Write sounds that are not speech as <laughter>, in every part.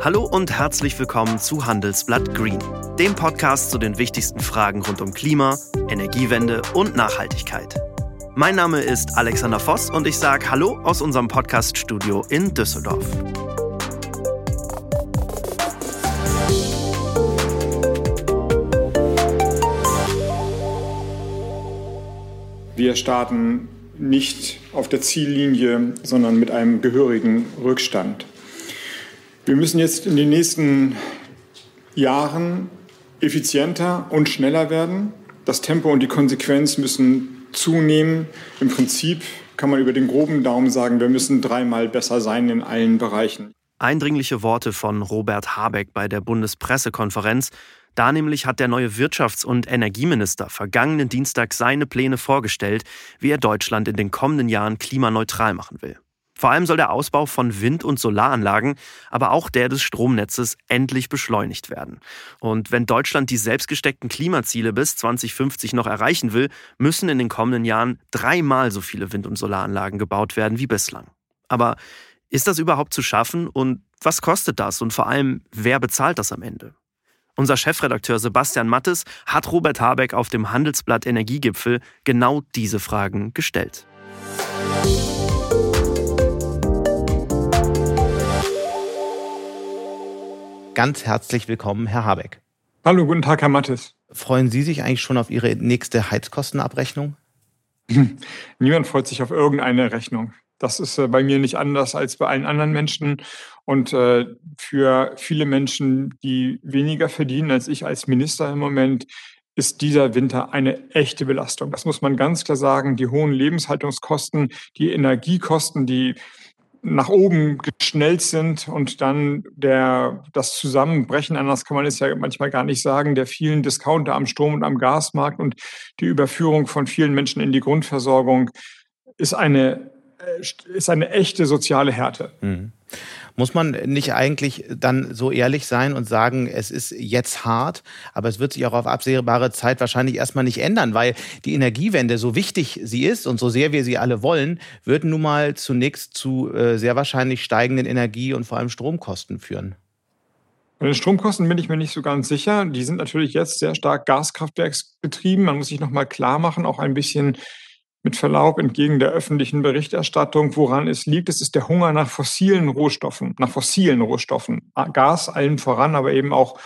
Hallo und herzlich willkommen zu Handelsblatt Green, dem Podcast zu den wichtigsten Fragen rund um Klima, Energiewende und Nachhaltigkeit. Mein Name ist Alexander Voss und ich sage Hallo aus unserem Podcaststudio in Düsseldorf. Wir starten nicht auf der Ziellinie, sondern mit einem gehörigen Rückstand. Wir müssen jetzt in den nächsten Jahren effizienter und schneller werden. Das Tempo und die Konsequenz müssen zunehmen. Im Prinzip kann man über den groben Daumen sagen, wir müssen dreimal besser sein in allen Bereichen. Eindringliche Worte von Robert Habeck bei der Bundespressekonferenz. Da nämlich hat der neue Wirtschafts- und Energieminister vergangenen Dienstag seine Pläne vorgestellt, wie er Deutschland in den kommenden Jahren klimaneutral machen will. Vor allem soll der Ausbau von Wind- und Solaranlagen, aber auch der des Stromnetzes endlich beschleunigt werden. Und wenn Deutschland die selbstgesteckten Klimaziele bis 2050 noch erreichen will, müssen in den kommenden Jahren dreimal so viele Wind- und Solaranlagen gebaut werden wie bislang. Aber ist das überhaupt zu schaffen und was kostet das und vor allem, wer bezahlt das am Ende? Unser Chefredakteur Sebastian Mattes hat Robert Habeck auf dem Handelsblatt Energiegipfel genau diese Fragen gestellt. Ganz herzlich willkommen, Herr Habeck. Hallo, guten Tag, Herr Mattes. Freuen Sie sich eigentlich schon auf Ihre nächste Heizkostenabrechnung? Niemand freut sich auf irgendeine Rechnung. Das ist äh, bei mir nicht anders als bei allen anderen Menschen. Und äh, für viele Menschen, die weniger verdienen als ich als Minister im Moment, ist dieser Winter eine echte Belastung. Das muss man ganz klar sagen. Die hohen Lebenshaltungskosten, die Energiekosten, die nach oben geschnellt sind und dann der, das Zusammenbrechen, anders kann man es ja manchmal gar nicht sagen, der vielen Discounter am Strom- und am Gasmarkt und die Überführung von vielen Menschen in die Grundversorgung ist eine äh, ist eine echte soziale Härte. Mhm. Muss man nicht eigentlich dann so ehrlich sein und sagen, es ist jetzt hart, aber es wird sich auch auf absehbare Zeit wahrscheinlich erstmal nicht ändern, weil die Energiewende, so wichtig sie ist und so sehr wir sie alle wollen, wird nun mal zunächst zu äh, sehr wahrscheinlich steigenden Energie- und vor allem Stromkosten führen. Bei den Stromkosten bin ich mir nicht so ganz sicher. Die sind natürlich jetzt sehr stark Gaskraftwerksbetrieben. Man muss sich nochmal klar machen, auch ein bisschen mit Verlaub entgegen der öffentlichen Berichterstattung, woran es liegt. Es ist der Hunger nach fossilen Rohstoffen, nach fossilen Rohstoffen. Gas allen voran, aber eben auch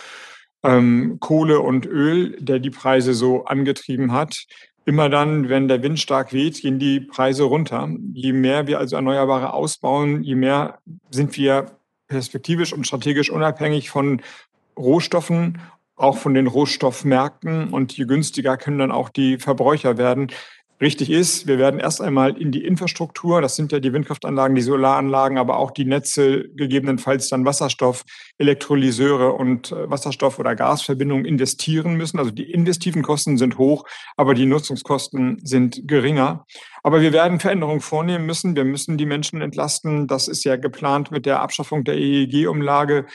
ähm, Kohle und Öl, der die Preise so angetrieben hat. Immer dann, wenn der Wind stark weht, gehen die Preise runter. Je mehr wir also Erneuerbare ausbauen, je mehr sind wir perspektivisch und strategisch unabhängig von Rohstoffen, auch von den Rohstoffmärkten. Und je günstiger können dann auch die Verbräucher werden richtig ist. Wir werden erst einmal in die Infrastruktur, das sind ja die Windkraftanlagen, die Solaranlagen, aber auch die Netze, gegebenenfalls dann Wasserstoff, Elektrolyseure und äh, Wasserstoff- oder Gasverbindungen investieren müssen. Also die investiven Kosten sind hoch, aber die Nutzungskosten sind geringer. Aber wir werden Veränderungen vornehmen müssen. Wir müssen die Menschen entlasten. Das ist ja geplant mit der Abschaffung der EEG-Umlage.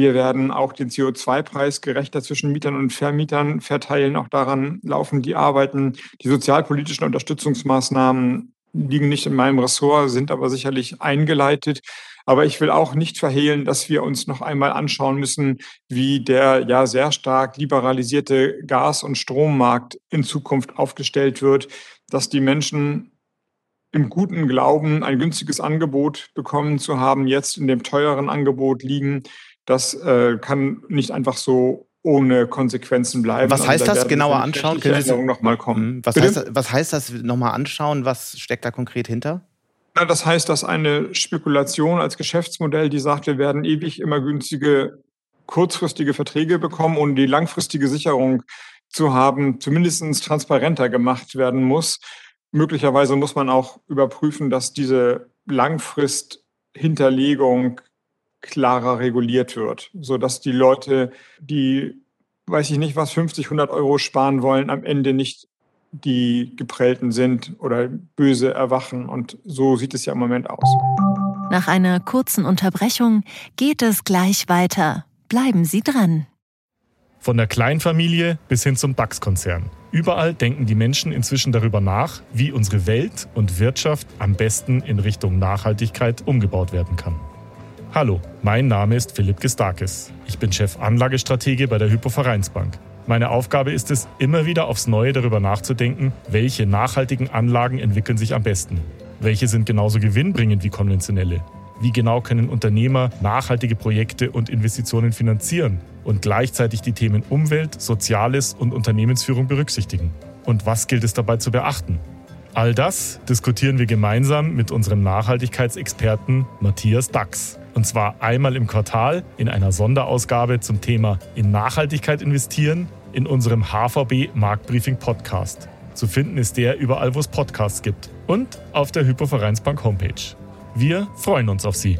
Wir werden auch den CO2-Preis gerechter zwischen Mietern und Vermietern verteilen. Auch daran laufen die Arbeiten. Die sozialpolitischen Unterstützungsmaßnahmen liegen nicht in meinem Ressort, sind aber sicherlich eingeleitet. Aber ich will auch nicht verhehlen, dass wir uns noch einmal anschauen müssen, wie der ja sehr stark liberalisierte Gas- und Strommarkt in Zukunft aufgestellt wird, dass die Menschen im guten Glauben ein günstiges Angebot bekommen zu haben, jetzt in dem teuren Angebot liegen, das äh, kann nicht einfach so ohne Konsequenzen bleiben. Was also heißt da das genauer anschauen? Können Sie noch mal kommen? Mhm. Was heißt, das, was heißt das nochmal anschauen? Was steckt da konkret hinter? Na, das heißt, dass eine Spekulation als Geschäftsmodell, die sagt, wir werden ewig immer günstige kurzfristige Verträge bekommen und die langfristige Sicherung zu haben, zumindest transparenter gemacht werden muss. Möglicherweise muss man auch überprüfen, dass diese Langfristhinterlegung klarer reguliert wird, sodass die Leute, die, weiß ich nicht was, 50, 100 Euro sparen wollen, am Ende nicht die geprellten sind oder böse erwachen. Und so sieht es ja im Moment aus. Nach einer kurzen Unterbrechung geht es gleich weiter. Bleiben Sie dran. Von der Kleinfamilie bis hin zum DAX-Konzern. Überall denken die Menschen inzwischen darüber nach, wie unsere Welt und Wirtschaft am besten in Richtung Nachhaltigkeit umgebaut werden kann. Hallo, mein Name ist Philipp Gestakis. Ich bin Chef Anlagestratege bei der Hypovereinsbank. Meine Aufgabe ist es, immer wieder aufs Neue darüber nachzudenken, welche nachhaltigen Anlagen entwickeln sich am besten. Welche sind genauso gewinnbringend wie konventionelle? Wie genau können Unternehmer nachhaltige Projekte und Investitionen finanzieren und gleichzeitig die Themen Umwelt, Soziales und Unternehmensführung berücksichtigen? Und was gilt es dabei zu beachten? All das diskutieren wir gemeinsam mit unserem Nachhaltigkeitsexperten Matthias Dax. Und zwar einmal im Quartal in einer Sonderausgabe zum Thema in Nachhaltigkeit investieren in unserem HVB Marktbriefing Podcast. Zu finden ist der überall, wo es Podcasts gibt und auf der Hypovereinsbank Homepage. Wir freuen uns auf Sie.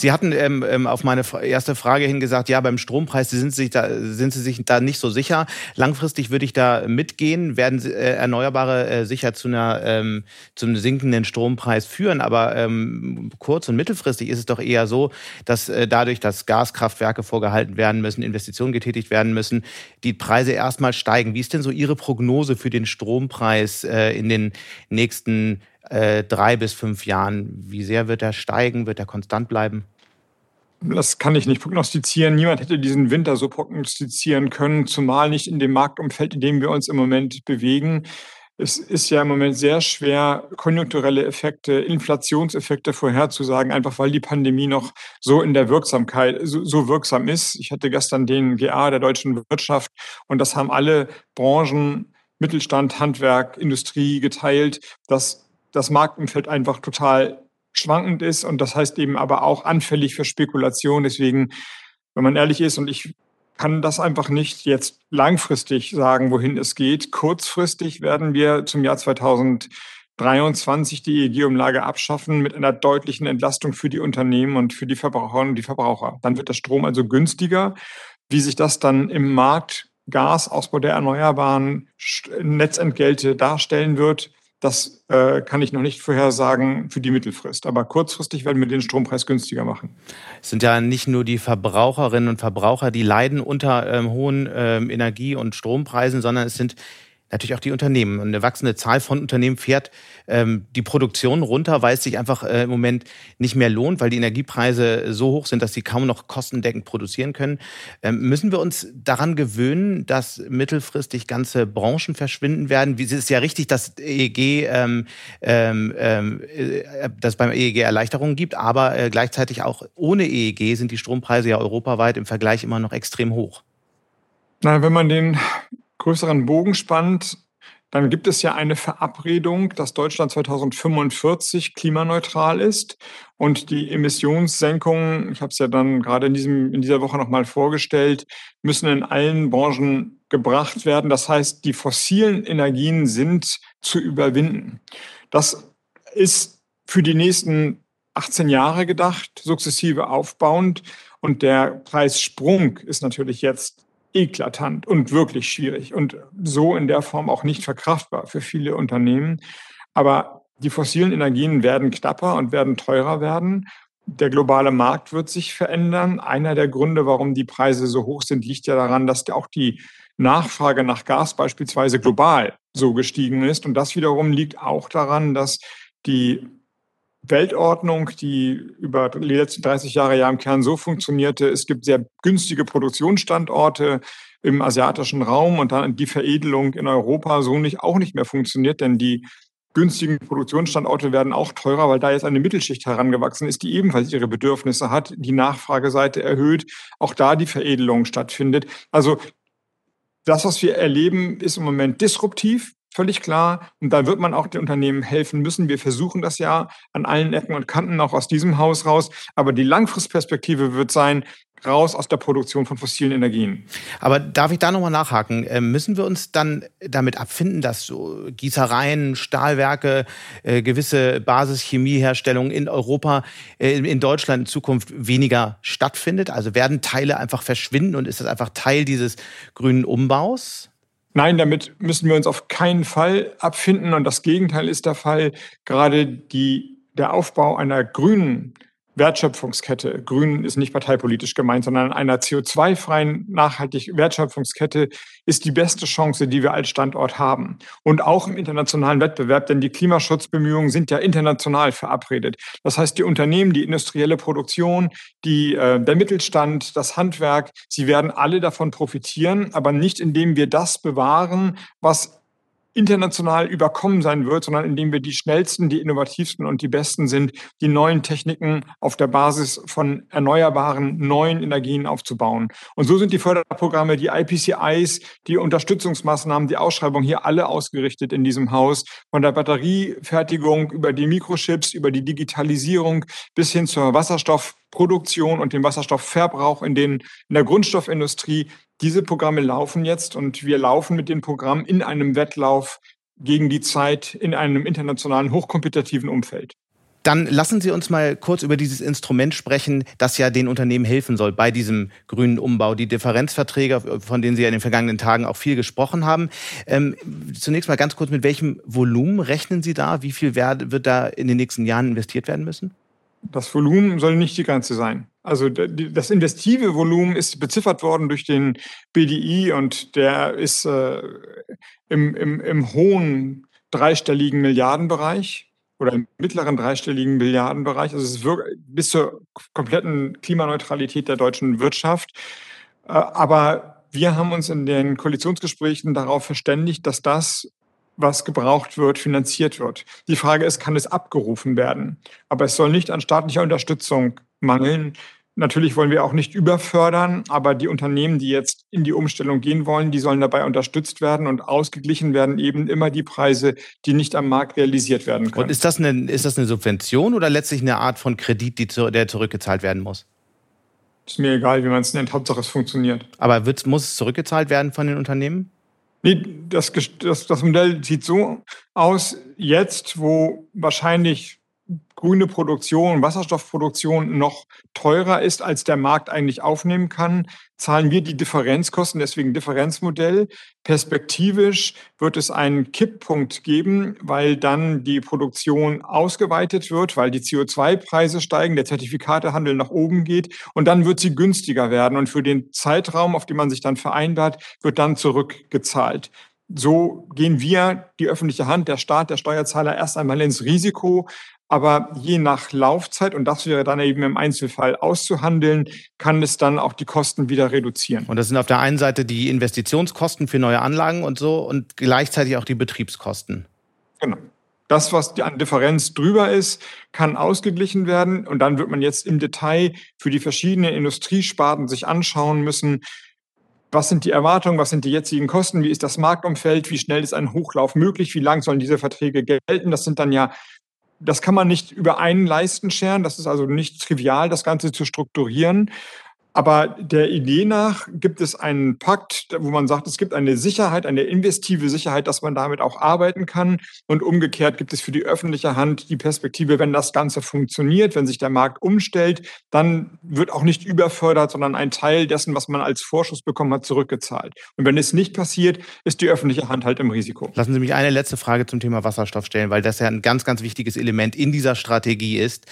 Sie hatten ähm, ähm, auf meine erste Frage hin gesagt, ja, beim Strompreis sind Sie, sich da, sind Sie sich da nicht so sicher. Langfristig würde ich da mitgehen, werden äh, Erneuerbare äh, sicher zu einer ähm, zum sinkenden Strompreis führen. Aber ähm, kurz- und mittelfristig ist es doch eher so, dass äh, dadurch, dass Gaskraftwerke vorgehalten werden müssen, Investitionen getätigt werden müssen, die Preise erstmal steigen. Wie ist denn so Ihre Prognose für den Strompreis äh, in den nächsten äh, drei bis fünf Jahren? Wie sehr wird er steigen? Wird er konstant bleiben? Das kann ich nicht prognostizieren. Niemand hätte diesen Winter so prognostizieren können, zumal nicht in dem Marktumfeld, in dem wir uns im Moment bewegen. Es ist ja im Moment sehr schwer, konjunkturelle Effekte, Inflationseffekte vorherzusagen, einfach weil die Pandemie noch so in der Wirksamkeit, so, so, wirksam ist. Ich hatte gestern den GA der deutschen Wirtschaft und das haben alle Branchen, Mittelstand, Handwerk, Industrie geteilt, dass das Marktumfeld einfach total schwankend ist und das heißt eben aber auch anfällig für Spekulation. Deswegen, wenn man ehrlich ist, und ich kann das einfach nicht jetzt langfristig sagen, wohin es geht. Kurzfristig werden wir zum Jahr 2023 die EEG-Umlage abschaffen mit einer deutlichen Entlastung für die Unternehmen und für die Verbraucherinnen und die Verbraucher. Dann wird der Strom also günstiger. Wie sich das dann im Markt Gasausbau der Erneuerbaren Netzentgelte darstellen wird, das äh, kann ich noch nicht vorhersagen für die Mittelfrist. Aber kurzfristig werden wir den Strompreis günstiger machen. Es sind ja nicht nur die Verbraucherinnen und Verbraucher, die leiden unter ähm, hohen ähm, Energie- und Strompreisen, sondern es sind natürlich auch die Unternehmen. Eine wachsende Zahl von Unternehmen fährt ähm, die Produktion runter, weil es sich einfach äh, im Moment nicht mehr lohnt, weil die Energiepreise so hoch sind, dass sie kaum noch kostendeckend produzieren können. Ähm, müssen wir uns daran gewöhnen, dass mittelfristig ganze Branchen verschwinden werden? Wie, es ist ja richtig, dass EEG, ähm, ähm, äh, dass beim EEG Erleichterungen gibt, aber äh, gleichzeitig auch ohne EEG sind die Strompreise ja europaweit im Vergleich immer noch extrem hoch. Na, wenn man den größeren Bogen spannt, dann gibt es ja eine Verabredung, dass Deutschland 2045 klimaneutral ist und die Emissionssenkungen, ich habe es ja dann gerade in, diesem, in dieser Woche nochmal vorgestellt, müssen in allen Branchen gebracht werden. Das heißt, die fossilen Energien sind zu überwinden. Das ist für die nächsten 18 Jahre gedacht, sukzessive aufbauend. Und der Preissprung ist natürlich jetzt eklatant und wirklich schwierig und so in der Form auch nicht verkraftbar für viele Unternehmen. Aber die fossilen Energien werden knapper und werden teurer werden. Der globale Markt wird sich verändern. Einer der Gründe, warum die Preise so hoch sind, liegt ja daran, dass auch die Nachfrage nach Gas beispielsweise global so gestiegen ist. Und das wiederum liegt auch daran, dass die Weltordnung, die über die letzten 30 Jahre ja im Kern so funktionierte. Es gibt sehr günstige Produktionsstandorte im asiatischen Raum und dann die Veredelung in Europa so nicht, auch nicht mehr funktioniert, denn die günstigen Produktionsstandorte werden auch teurer, weil da jetzt eine Mittelschicht herangewachsen ist, die ebenfalls ihre Bedürfnisse hat, die Nachfrageseite erhöht, auch da die Veredelung stattfindet. Also das, was wir erleben, ist im Moment disruptiv. Völlig klar. Und da wird man auch den Unternehmen helfen müssen. Wir versuchen das ja an allen Ecken und Kanten, auch aus diesem Haus raus. Aber die Langfristperspektive wird sein, raus aus der Produktion von fossilen Energien. Aber darf ich da nochmal nachhaken? Ähm, müssen wir uns dann damit abfinden, dass so Gießereien, Stahlwerke, äh, gewisse Basischemieherstellung in Europa, äh, in Deutschland in Zukunft weniger stattfindet? Also werden Teile einfach verschwinden und ist das einfach Teil dieses grünen Umbaus? Nein, damit müssen wir uns auf keinen Fall abfinden. Und das Gegenteil ist der Fall. Gerade die, der Aufbau einer grünen Wertschöpfungskette. Grün ist nicht parteipolitisch gemeint, sondern einer CO2-freien, nachhaltig Wertschöpfungskette ist die beste Chance, die wir als Standort haben. Und auch im internationalen Wettbewerb, denn die Klimaschutzbemühungen sind ja international verabredet. Das heißt, die Unternehmen, die industrielle Produktion, die, äh, der Mittelstand, das Handwerk, sie werden alle davon profitieren, aber nicht indem wir das bewahren, was international überkommen sein wird, sondern indem wir die schnellsten, die innovativsten und die besten sind, die neuen Techniken auf der Basis von erneuerbaren neuen Energien aufzubauen. Und so sind die Förderprogramme, die IPCIs, die Unterstützungsmaßnahmen, die Ausschreibung hier alle ausgerichtet in diesem Haus, von der Batteriefertigung über die Mikrochips, über die Digitalisierung bis hin zur Wasserstoffproduktion und dem Wasserstoffverbrauch in, den, in der Grundstoffindustrie. Diese Programme laufen jetzt und wir laufen mit den Programmen in einem Wettlauf gegen die Zeit in einem internationalen, hochkompetitiven Umfeld. Dann lassen Sie uns mal kurz über dieses Instrument sprechen, das ja den Unternehmen helfen soll bei diesem grünen Umbau. Die Differenzverträge, von denen Sie ja in den vergangenen Tagen auch viel gesprochen haben. Ähm, zunächst mal ganz kurz, mit welchem Volumen rechnen Sie da? Wie viel wird da in den nächsten Jahren investiert werden müssen? Das Volumen soll nicht die Grenze sein. Also das investive Volumen ist beziffert worden durch den BDI und der ist äh, im, im, im hohen dreistelligen Milliardenbereich oder im mittleren dreistelligen Milliardenbereich. Also es ist bis zur kompletten Klimaneutralität der deutschen Wirtschaft. Äh, aber wir haben uns in den Koalitionsgesprächen darauf verständigt, dass das was gebraucht wird, finanziert wird. Die Frage ist, kann es abgerufen werden? Aber es soll nicht an staatlicher Unterstützung mangeln. Natürlich wollen wir auch nicht überfördern, aber die Unternehmen, die jetzt in die Umstellung gehen wollen, die sollen dabei unterstützt werden und ausgeglichen werden eben immer die Preise, die nicht am Markt realisiert werden können. Und ist das eine, ist das eine Subvention oder letztlich eine Art von Kredit, die der zurückgezahlt werden muss? Ist mir egal, wie man es nennt. Hauptsache es funktioniert. Aber wird, muss es zurückgezahlt werden von den Unternehmen? Nee, das, das, das Modell sieht so aus, jetzt, wo wahrscheinlich grüne Produktion, Wasserstoffproduktion noch teurer ist, als der Markt eigentlich aufnehmen kann, zahlen wir die Differenzkosten, deswegen Differenzmodell. Perspektivisch wird es einen Kipppunkt geben, weil dann die Produktion ausgeweitet wird, weil die CO2-Preise steigen, der Zertifikatehandel nach oben geht und dann wird sie günstiger werden und für den Zeitraum, auf den man sich dann vereinbart, wird dann zurückgezahlt. So gehen wir, die öffentliche Hand, der Staat, der Steuerzahler, erst einmal ins Risiko, aber je nach Laufzeit, und das wäre dann eben im Einzelfall auszuhandeln, kann es dann auch die Kosten wieder reduzieren. Und das sind auf der einen Seite die Investitionskosten für neue Anlagen und so und gleichzeitig auch die Betriebskosten. Genau. Das, was an Differenz drüber ist, kann ausgeglichen werden. Und dann wird man jetzt im Detail für die verschiedenen Industriesparten sich anschauen müssen, was sind die Erwartungen, was sind die jetzigen Kosten, wie ist das Marktumfeld, wie schnell ist ein Hochlauf möglich, wie lang sollen diese Verträge gelten. Das sind dann ja das kann man nicht über einen Leisten scheren. Das ist also nicht trivial, das Ganze zu strukturieren. Aber der Idee nach gibt es einen Pakt, wo man sagt, es gibt eine Sicherheit, eine investive Sicherheit, dass man damit auch arbeiten kann. Und umgekehrt gibt es für die öffentliche Hand die Perspektive, wenn das Ganze funktioniert, wenn sich der Markt umstellt, dann wird auch nicht überfördert, sondern ein Teil dessen, was man als Vorschuss bekommen hat, zurückgezahlt. Und wenn es nicht passiert, ist die öffentliche Hand halt im Risiko. Lassen Sie mich eine letzte Frage zum Thema Wasserstoff stellen, weil das ja ein ganz, ganz wichtiges Element in dieser Strategie ist.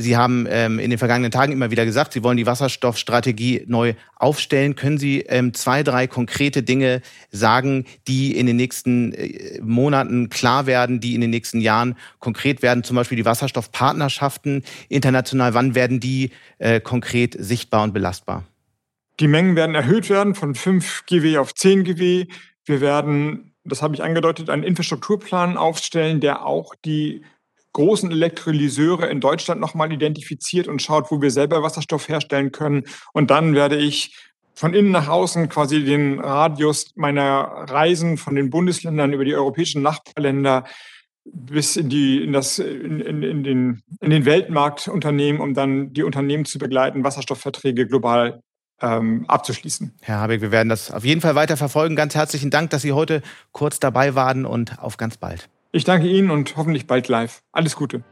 Sie haben ähm, in den vergangenen Tagen immer wieder gesagt, Sie wollen die Wasserstoffstrategie neu aufstellen. Können Sie ähm, zwei, drei konkrete Dinge sagen, die in den nächsten äh, Monaten klar werden, die in den nächsten Jahren konkret werden? Zum Beispiel die Wasserstoffpartnerschaften international. Wann werden die äh, konkret sichtbar und belastbar? Die Mengen werden erhöht werden von 5 GW auf 10 GW. Wir werden, das habe ich angedeutet, einen Infrastrukturplan aufstellen, der auch die großen Elektrolyseure in Deutschland nochmal identifiziert und schaut, wo wir selber Wasserstoff herstellen können. Und dann werde ich von innen nach außen quasi den Radius meiner Reisen von den Bundesländern über die europäischen Nachbarländer bis in, die, in, das, in, in, in, den, in den Weltmarkt unternehmen, um dann die Unternehmen zu begleiten, Wasserstoffverträge global ähm, abzuschließen. Herr Habeck, wir werden das auf jeden Fall weiter verfolgen. Ganz herzlichen Dank, dass Sie heute kurz dabei waren und auf ganz bald. Ich danke Ihnen und hoffentlich bald live. Alles Gute.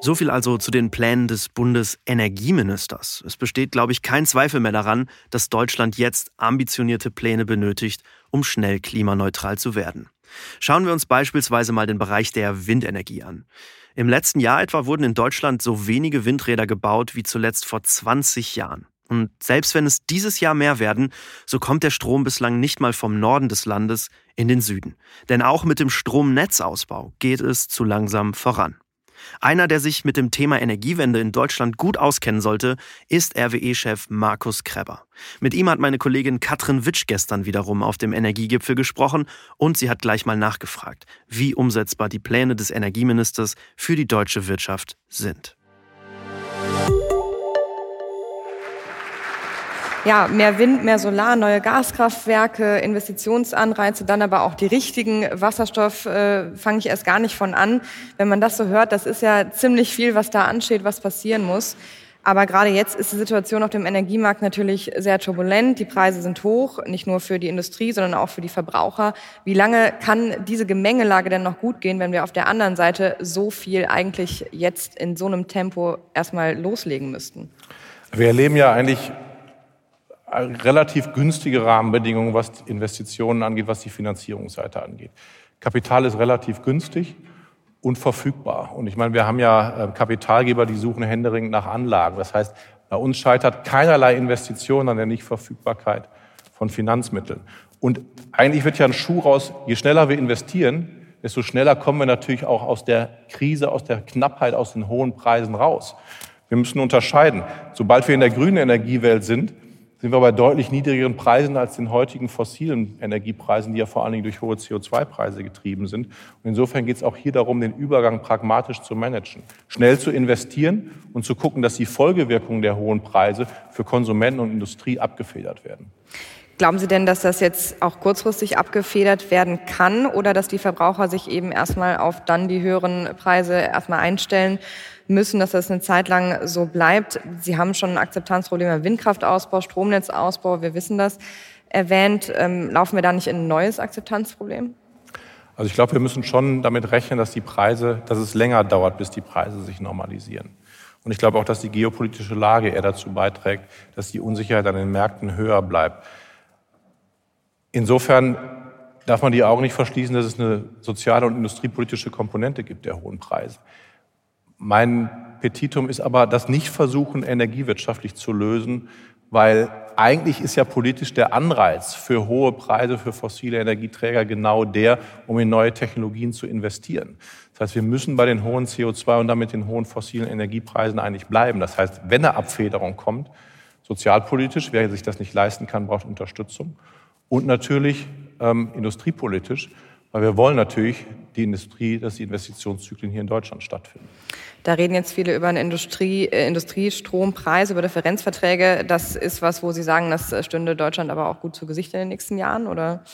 So viel also zu den Plänen des Bundesenergieministers. Es besteht, glaube ich, kein Zweifel mehr daran, dass Deutschland jetzt ambitionierte Pläne benötigt, um schnell klimaneutral zu werden. Schauen wir uns beispielsweise mal den Bereich der Windenergie an. Im letzten Jahr etwa wurden in Deutschland so wenige Windräder gebaut wie zuletzt vor 20 Jahren. Und selbst wenn es dieses Jahr mehr werden, so kommt der Strom bislang nicht mal vom Norden des Landes in den Süden. Denn auch mit dem Stromnetzausbau geht es zu langsam voran. Einer, der sich mit dem Thema Energiewende in Deutschland gut auskennen sollte, ist RWE-Chef Markus Kreber. Mit ihm hat meine Kollegin Katrin Witsch gestern wiederum auf dem Energiegipfel gesprochen und sie hat gleich mal nachgefragt, wie umsetzbar die Pläne des Energieministers für die deutsche Wirtschaft sind. Ja, mehr Wind, mehr Solar, neue Gaskraftwerke, Investitionsanreize, dann aber auch die richtigen. Wasserstoff äh, fange ich erst gar nicht von an. Wenn man das so hört, das ist ja ziemlich viel, was da ansteht, was passieren muss. Aber gerade jetzt ist die Situation auf dem Energiemarkt natürlich sehr turbulent. Die Preise sind hoch, nicht nur für die Industrie, sondern auch für die Verbraucher. Wie lange kann diese Gemengelage denn noch gut gehen, wenn wir auf der anderen Seite so viel eigentlich jetzt in so einem Tempo erstmal loslegen müssten? Wir erleben ja eigentlich relativ günstige Rahmenbedingungen, was Investitionen angeht, was die Finanzierungsseite angeht. Kapital ist relativ günstig und verfügbar. Und ich meine, wir haben ja äh, Kapitalgeber, die suchen händeringend nach Anlagen. Das heißt, bei uns scheitert keinerlei Investition an der Nichtverfügbarkeit von Finanzmitteln. Und eigentlich wird ja ein Schuh raus, je schneller wir investieren, desto schneller kommen wir natürlich auch aus der Krise, aus der Knappheit, aus den hohen Preisen raus. Wir müssen unterscheiden. Sobald wir in der grünen Energiewelt sind, sind wir bei deutlich niedrigeren Preisen als den heutigen fossilen Energiepreisen, die ja vor allen Dingen durch hohe CO2-Preise getrieben sind. Und insofern geht es auch hier darum, den Übergang pragmatisch zu managen, schnell zu investieren und zu gucken, dass die Folgewirkungen der hohen Preise für Konsumenten und Industrie abgefedert werden. Glauben Sie denn, dass das jetzt auch kurzfristig abgefedert werden kann oder dass die Verbraucher sich eben erstmal auf dann die höheren Preise erstmal einstellen müssen, dass das eine Zeit lang so bleibt. Sie haben schon ein Akzeptanzproblem Windkraftausbau, Stromnetzausbau, wir wissen das, erwähnt. Ähm, laufen wir da nicht in ein neues Akzeptanzproblem? Also ich glaube, wir müssen schon damit rechnen, dass die Preise, dass es länger dauert, bis die Preise sich normalisieren. Und ich glaube auch, dass die geopolitische Lage eher dazu beiträgt, dass die Unsicherheit an den Märkten höher bleibt. Insofern darf man die Augen nicht verschließen, dass es eine soziale und industriepolitische Komponente gibt der hohen Preise. Mein Petitum ist aber, das nicht versuchen, energiewirtschaftlich zu lösen, weil eigentlich ist ja politisch der Anreiz für hohe Preise für fossile Energieträger genau der, um in neue Technologien zu investieren. Das heißt, wir müssen bei den hohen CO2 und damit den hohen fossilen Energiepreisen eigentlich bleiben. Das heißt, wenn eine Abfederung kommt, sozialpolitisch, wer sich das nicht leisten kann, braucht Unterstützung. Und natürlich ähm, industriepolitisch, weil wir wollen natürlich die Industrie, dass die Investitionszyklen hier in Deutschland stattfinden. Da reden jetzt viele über eine Industrie, äh, Industriestrompreis, über Differenzverträge. Das ist was, wo Sie sagen, das stünde Deutschland aber auch gut zu Gesicht in den nächsten Jahren, oder?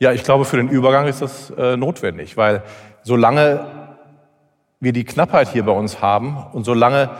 Ja, ich glaube, für den Übergang ist das äh, notwendig, weil solange wir die Knappheit hier bei uns haben und solange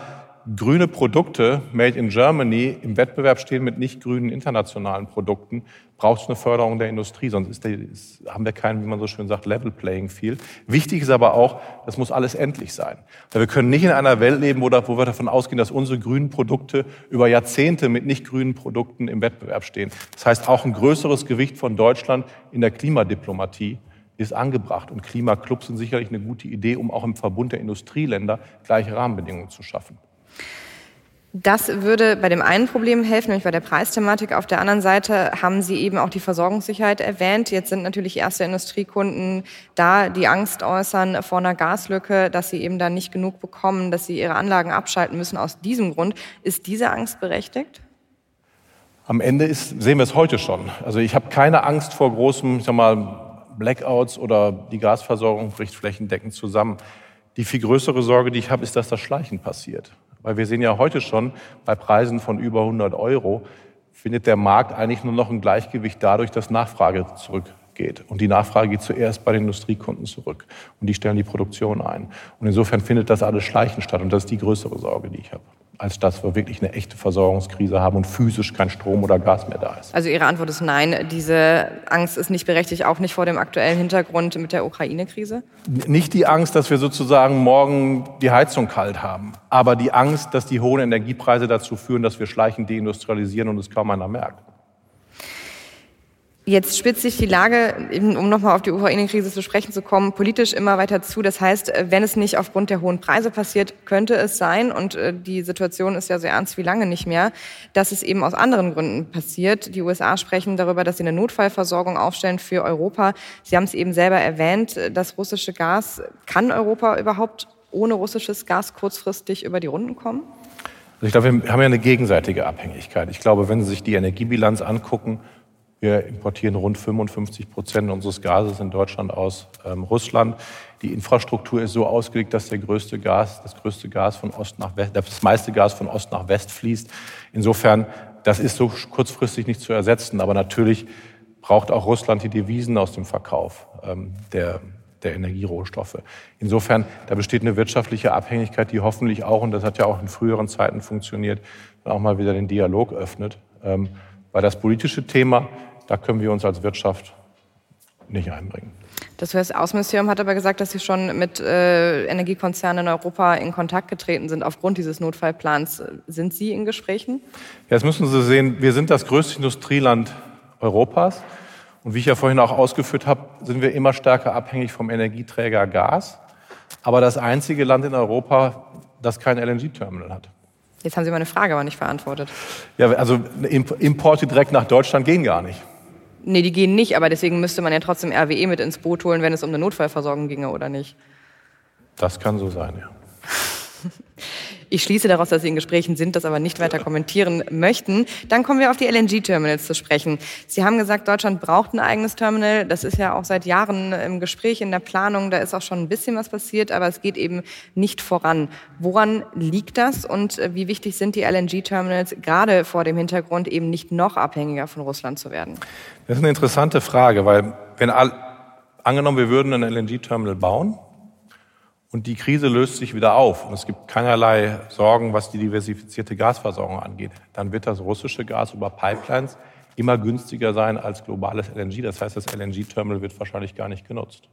grüne Produkte, made in Germany, im Wettbewerb stehen mit nicht grünen internationalen Produkten, braucht es eine Förderung der Industrie, sonst der, ist, haben wir keinen, wie man so schön sagt, Level Playing Field. Wichtig ist aber auch, das muss alles endlich sein. Weil wir können nicht in einer Welt leben, wo, wo wir davon ausgehen, dass unsere grünen Produkte über Jahrzehnte mit nicht grünen Produkten im Wettbewerb stehen. Das heißt, auch ein größeres Gewicht von Deutschland in der Klimadiplomatie ist angebracht. Und Klimaclubs sind sicherlich eine gute Idee, um auch im Verbund der Industrieländer gleiche Rahmenbedingungen zu schaffen. Das würde bei dem einen Problem helfen, nämlich bei der Preisthematik. Auf der anderen Seite haben Sie eben auch die Versorgungssicherheit erwähnt. Jetzt sind natürlich erste Industriekunden da, die Angst äußern vor einer Gaslücke, dass sie eben da nicht genug bekommen, dass sie ihre Anlagen abschalten müssen. Aus diesem Grund ist diese Angst berechtigt? Am Ende ist, sehen wir es heute schon. Also ich habe keine Angst vor großen, ich sag mal, Blackouts oder die Gasversorgung bricht flächendeckend zusammen. Die viel größere Sorge, die ich habe, ist, dass das Schleichen passiert. Weil wir sehen ja heute schon, bei Preisen von über 100 Euro findet der Markt eigentlich nur noch ein Gleichgewicht dadurch, dass Nachfrage zurückgeht. Und die Nachfrage geht zuerst bei den Industriekunden zurück. Und die stellen die Produktion ein. Und insofern findet das alles schleichend statt. Und das ist die größere Sorge, die ich habe als dass wir wirklich eine echte Versorgungskrise haben und physisch kein Strom oder Gas mehr da ist. Also Ihre Antwort ist nein. Diese Angst ist nicht berechtigt, auch nicht vor dem aktuellen Hintergrund mit der Ukraine-Krise? Nicht die Angst, dass wir sozusagen morgen die Heizung kalt haben, aber die Angst, dass die hohen Energiepreise dazu führen, dass wir schleichend deindustrialisieren und es kaum einer merkt. Jetzt spitzt sich die Lage, um nochmal auf die Ukraine-Krise zu sprechen zu kommen, politisch immer weiter zu. Das heißt, wenn es nicht aufgrund der hohen Preise passiert, könnte es sein, und äh, die Situation ist ja so ernst wie lange nicht mehr, dass es eben aus anderen Gründen passiert. Die USA sprechen darüber, dass sie eine Notfallversorgung aufstellen für Europa. Sie haben es eben selber erwähnt, das russische Gas. Kann Europa überhaupt ohne russisches Gas kurzfristig über die Runden kommen? Also ich glaube, wir haben ja eine gegenseitige Abhängigkeit. Ich glaube, wenn Sie sich die Energiebilanz angucken, wir importieren rund 55 Prozent unseres Gases in Deutschland aus ähm, Russland. Die Infrastruktur ist so ausgelegt, dass der größte Gas, das größte Gas von Ost nach West, das meiste Gas von Ost nach West fließt. Insofern, das ist so kurzfristig nicht zu ersetzen. Aber natürlich braucht auch Russland die Devisen aus dem Verkauf ähm, der, der Energierohstoffe. Insofern, da besteht eine wirtschaftliche Abhängigkeit, die hoffentlich auch, und das hat ja auch in früheren Zeiten funktioniert, auch mal wieder den Dialog öffnet. Ähm, weil das politische Thema da können wir uns als Wirtschaft nicht einbringen. Das US-Außenministerium hat aber gesagt, dass Sie schon mit äh, Energiekonzernen in Europa in Kontakt getreten sind aufgrund dieses Notfallplans. Sind Sie in Gesprächen? Ja, das müssen Sie sehen. Wir sind das größte Industrieland Europas. Und wie ich ja vorhin auch ausgeführt habe, sind wir immer stärker abhängig vom Energieträger Gas. Aber das einzige Land in Europa, das kein LNG-Terminal hat. Jetzt haben Sie meine Frage aber nicht beantwortet. Ja, also Importe direkt nach Deutschland gehen gar nicht. Nee, die gehen nicht, aber deswegen müsste man ja trotzdem RWE mit ins Boot holen, wenn es um eine Notfallversorgung ginge, oder nicht? Das kann so sein, ja. <laughs> Ich schließe daraus, dass Sie in Gesprächen sind, das aber nicht weiter kommentieren möchten. Dann kommen wir auf die LNG-Terminals zu sprechen. Sie haben gesagt, Deutschland braucht ein eigenes Terminal. Das ist ja auch seit Jahren im Gespräch, in der Planung. Da ist auch schon ein bisschen was passiert, aber es geht eben nicht voran. Woran liegt das und wie wichtig sind die LNG-Terminals gerade vor dem Hintergrund, eben nicht noch abhängiger von Russland zu werden? Das ist eine interessante Frage, weil wenn all, angenommen, wir würden ein LNG-Terminal bauen, und die Krise löst sich wieder auf und es gibt keinerlei Sorgen, was die diversifizierte Gasversorgung angeht. Dann wird das russische Gas über Pipelines immer günstiger sein als globales LNG. Das heißt, das LNG-Terminal wird wahrscheinlich gar nicht genutzt.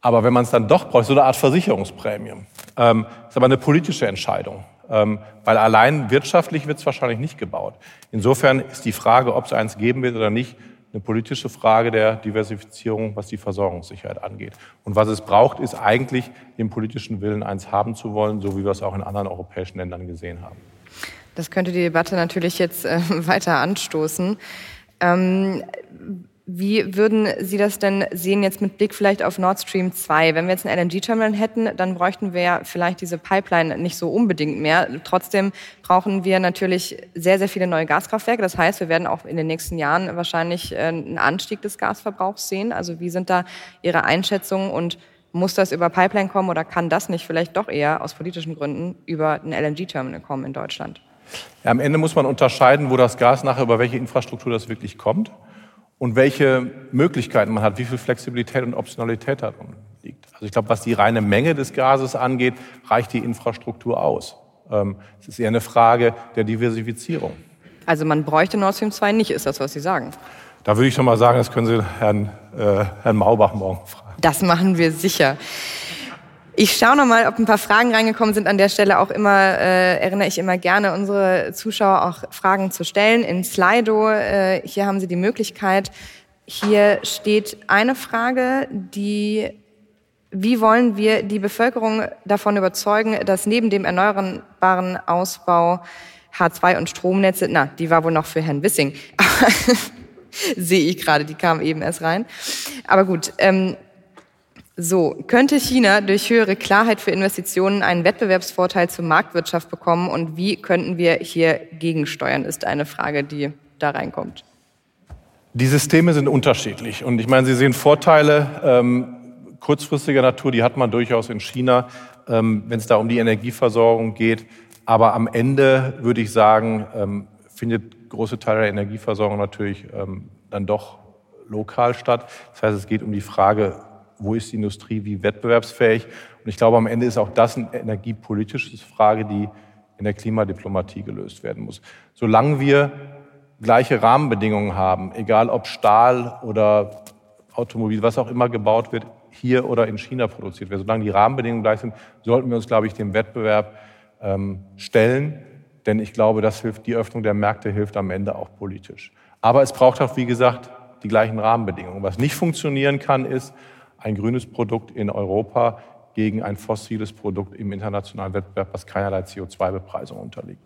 Aber wenn man es dann doch braucht, so eine Art Versicherungsprämie, ähm, ist aber eine politische Entscheidung. Ähm, weil allein wirtschaftlich wird es wahrscheinlich nicht gebaut. Insofern ist die Frage, ob es eins geben wird oder nicht, eine politische Frage der Diversifizierung, was die Versorgungssicherheit angeht. Und was es braucht, ist eigentlich den politischen Willen, eins haben zu wollen, so wie wir es auch in anderen europäischen Ländern gesehen haben. Das könnte die Debatte natürlich jetzt äh, <laughs> weiter anstoßen. Ähm, wie würden Sie das denn sehen jetzt mit Blick vielleicht auf Nord Stream 2? Wenn wir jetzt ein LNG-Terminal hätten, dann bräuchten wir ja vielleicht diese Pipeline nicht so unbedingt mehr. Trotzdem brauchen wir natürlich sehr, sehr viele neue Gaskraftwerke. Das heißt, wir werden auch in den nächsten Jahren wahrscheinlich äh, einen Anstieg des Gasverbrauchs sehen. Also wie sind da Ihre Einschätzungen und muss das über Pipeline kommen oder kann das nicht vielleicht doch eher aus politischen Gründen über ein LNG-Terminal kommen in Deutschland? Ja, am Ende muss man unterscheiden, wo das Gas nachher über welche Infrastruktur das wirklich kommt und welche Möglichkeiten man hat, wie viel Flexibilität und Optionalität darin liegt. Also ich glaube, was die reine Menge des Gases angeht, reicht die Infrastruktur aus. Ähm, es ist eher eine Frage der Diversifizierung. Also man bräuchte Nord Stream 2 nicht, ist das, was Sie sagen? Da würde ich schon mal sagen, das können Sie Herrn, äh, Herrn Maubach morgen fragen. Das machen wir sicher. Ich schaue noch mal, ob ein paar Fragen reingekommen sind. An der Stelle auch immer äh, erinnere ich immer gerne unsere Zuschauer auch Fragen zu stellen in Slido. Äh, hier haben Sie die Möglichkeit. Hier steht eine Frage, die wie wollen wir die Bevölkerung davon überzeugen, dass neben dem erneuerbaren Ausbau H2 und Stromnetze, na, die war wohl noch für Herrn Wissing, <laughs> sehe ich gerade, die kam eben erst rein. Aber gut, ähm, so, könnte China durch höhere Klarheit für Investitionen einen Wettbewerbsvorteil zur Marktwirtschaft bekommen und wie könnten wir hier gegensteuern, ist eine Frage, die da reinkommt. Die Systeme sind unterschiedlich und ich meine, Sie sehen Vorteile ähm, kurzfristiger Natur, die hat man durchaus in China, ähm, wenn es da um die Energieversorgung geht. Aber am Ende würde ich sagen, ähm, findet große Teile der Energieversorgung natürlich ähm, dann doch lokal statt. Das heißt, es geht um die Frage, wo ist die Industrie wie wettbewerbsfähig. Und ich glaube, am Ende ist auch das eine energiepolitische Frage, die in der Klimadiplomatie gelöst werden muss. Solange wir gleiche Rahmenbedingungen haben, egal ob Stahl oder Automobil, was auch immer gebaut wird, hier oder in China produziert wird, solange die Rahmenbedingungen gleich sind, sollten wir uns, glaube ich, dem Wettbewerb ähm, stellen. Denn ich glaube, das hilft, die Öffnung der Märkte hilft am Ende auch politisch. Aber es braucht auch, wie gesagt, die gleichen Rahmenbedingungen. Was nicht funktionieren kann, ist ein grünes Produkt in Europa gegen ein fossiles Produkt im internationalen Wettbewerb, was keinerlei CO2-Bepreisung unterliegt.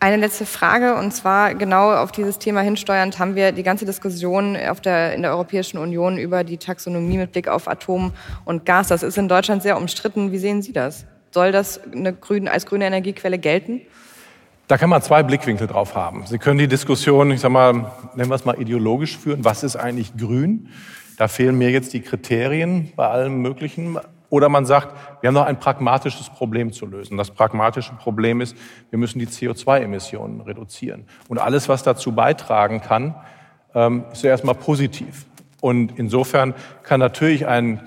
Eine letzte Frage, und zwar genau auf dieses Thema hinsteuernd haben wir die ganze Diskussion der, in der Europäischen Union über die Taxonomie mit Blick auf Atom und Gas. Das ist in Deutschland sehr umstritten. Wie sehen Sie das? Soll das grün, als grüne Energiequelle gelten? Da kann man zwei Blickwinkel drauf haben. Sie können die Diskussion, ich sag mal, nennen wir es mal ideologisch führen. Was ist eigentlich grün? Da fehlen mir jetzt die Kriterien bei allem Möglichen. Oder man sagt, wir haben noch ein pragmatisches Problem zu lösen. Das pragmatische Problem ist, wir müssen die CO2-Emissionen reduzieren. Und alles, was dazu beitragen kann, ähm, ist ja erstmal positiv. Und insofern kann natürlich ein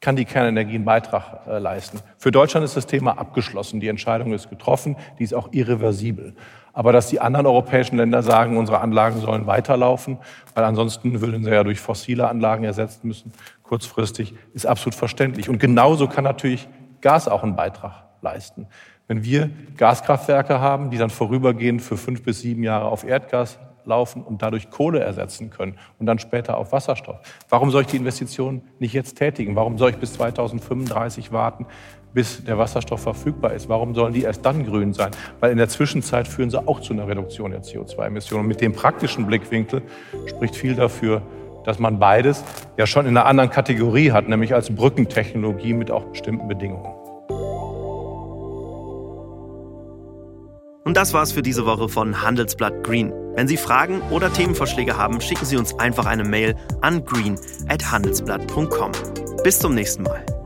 kann die Kernenergie einen Beitrag äh, leisten. Für Deutschland ist das Thema abgeschlossen. Die Entscheidung ist getroffen, die ist auch irreversibel. Aber dass die anderen europäischen Länder sagen, unsere Anlagen sollen weiterlaufen, weil ansonsten würden sie ja durch fossile Anlagen ersetzt müssen, kurzfristig, ist absolut verständlich. Und genauso kann natürlich Gas auch einen Beitrag leisten. Wenn wir Gaskraftwerke haben, die dann vorübergehend für fünf bis sieben Jahre auf Erdgas laufen und dadurch Kohle ersetzen können und dann später auf Wasserstoff. Warum soll ich die Investition nicht jetzt tätigen? Warum soll ich bis 2035 warten, bis der Wasserstoff verfügbar ist? Warum sollen die erst dann grün sein? Weil in der Zwischenzeit führen sie auch zu einer Reduktion der CO2-Emissionen. Und mit dem praktischen Blickwinkel spricht viel dafür, dass man beides ja schon in einer anderen Kategorie hat, nämlich als Brückentechnologie mit auch bestimmten Bedingungen. Und das war's für diese Woche von Handelsblatt Green. Wenn Sie Fragen oder Themenvorschläge haben, schicken Sie uns einfach eine Mail an green@handelsblatt.com. Bis zum nächsten Mal.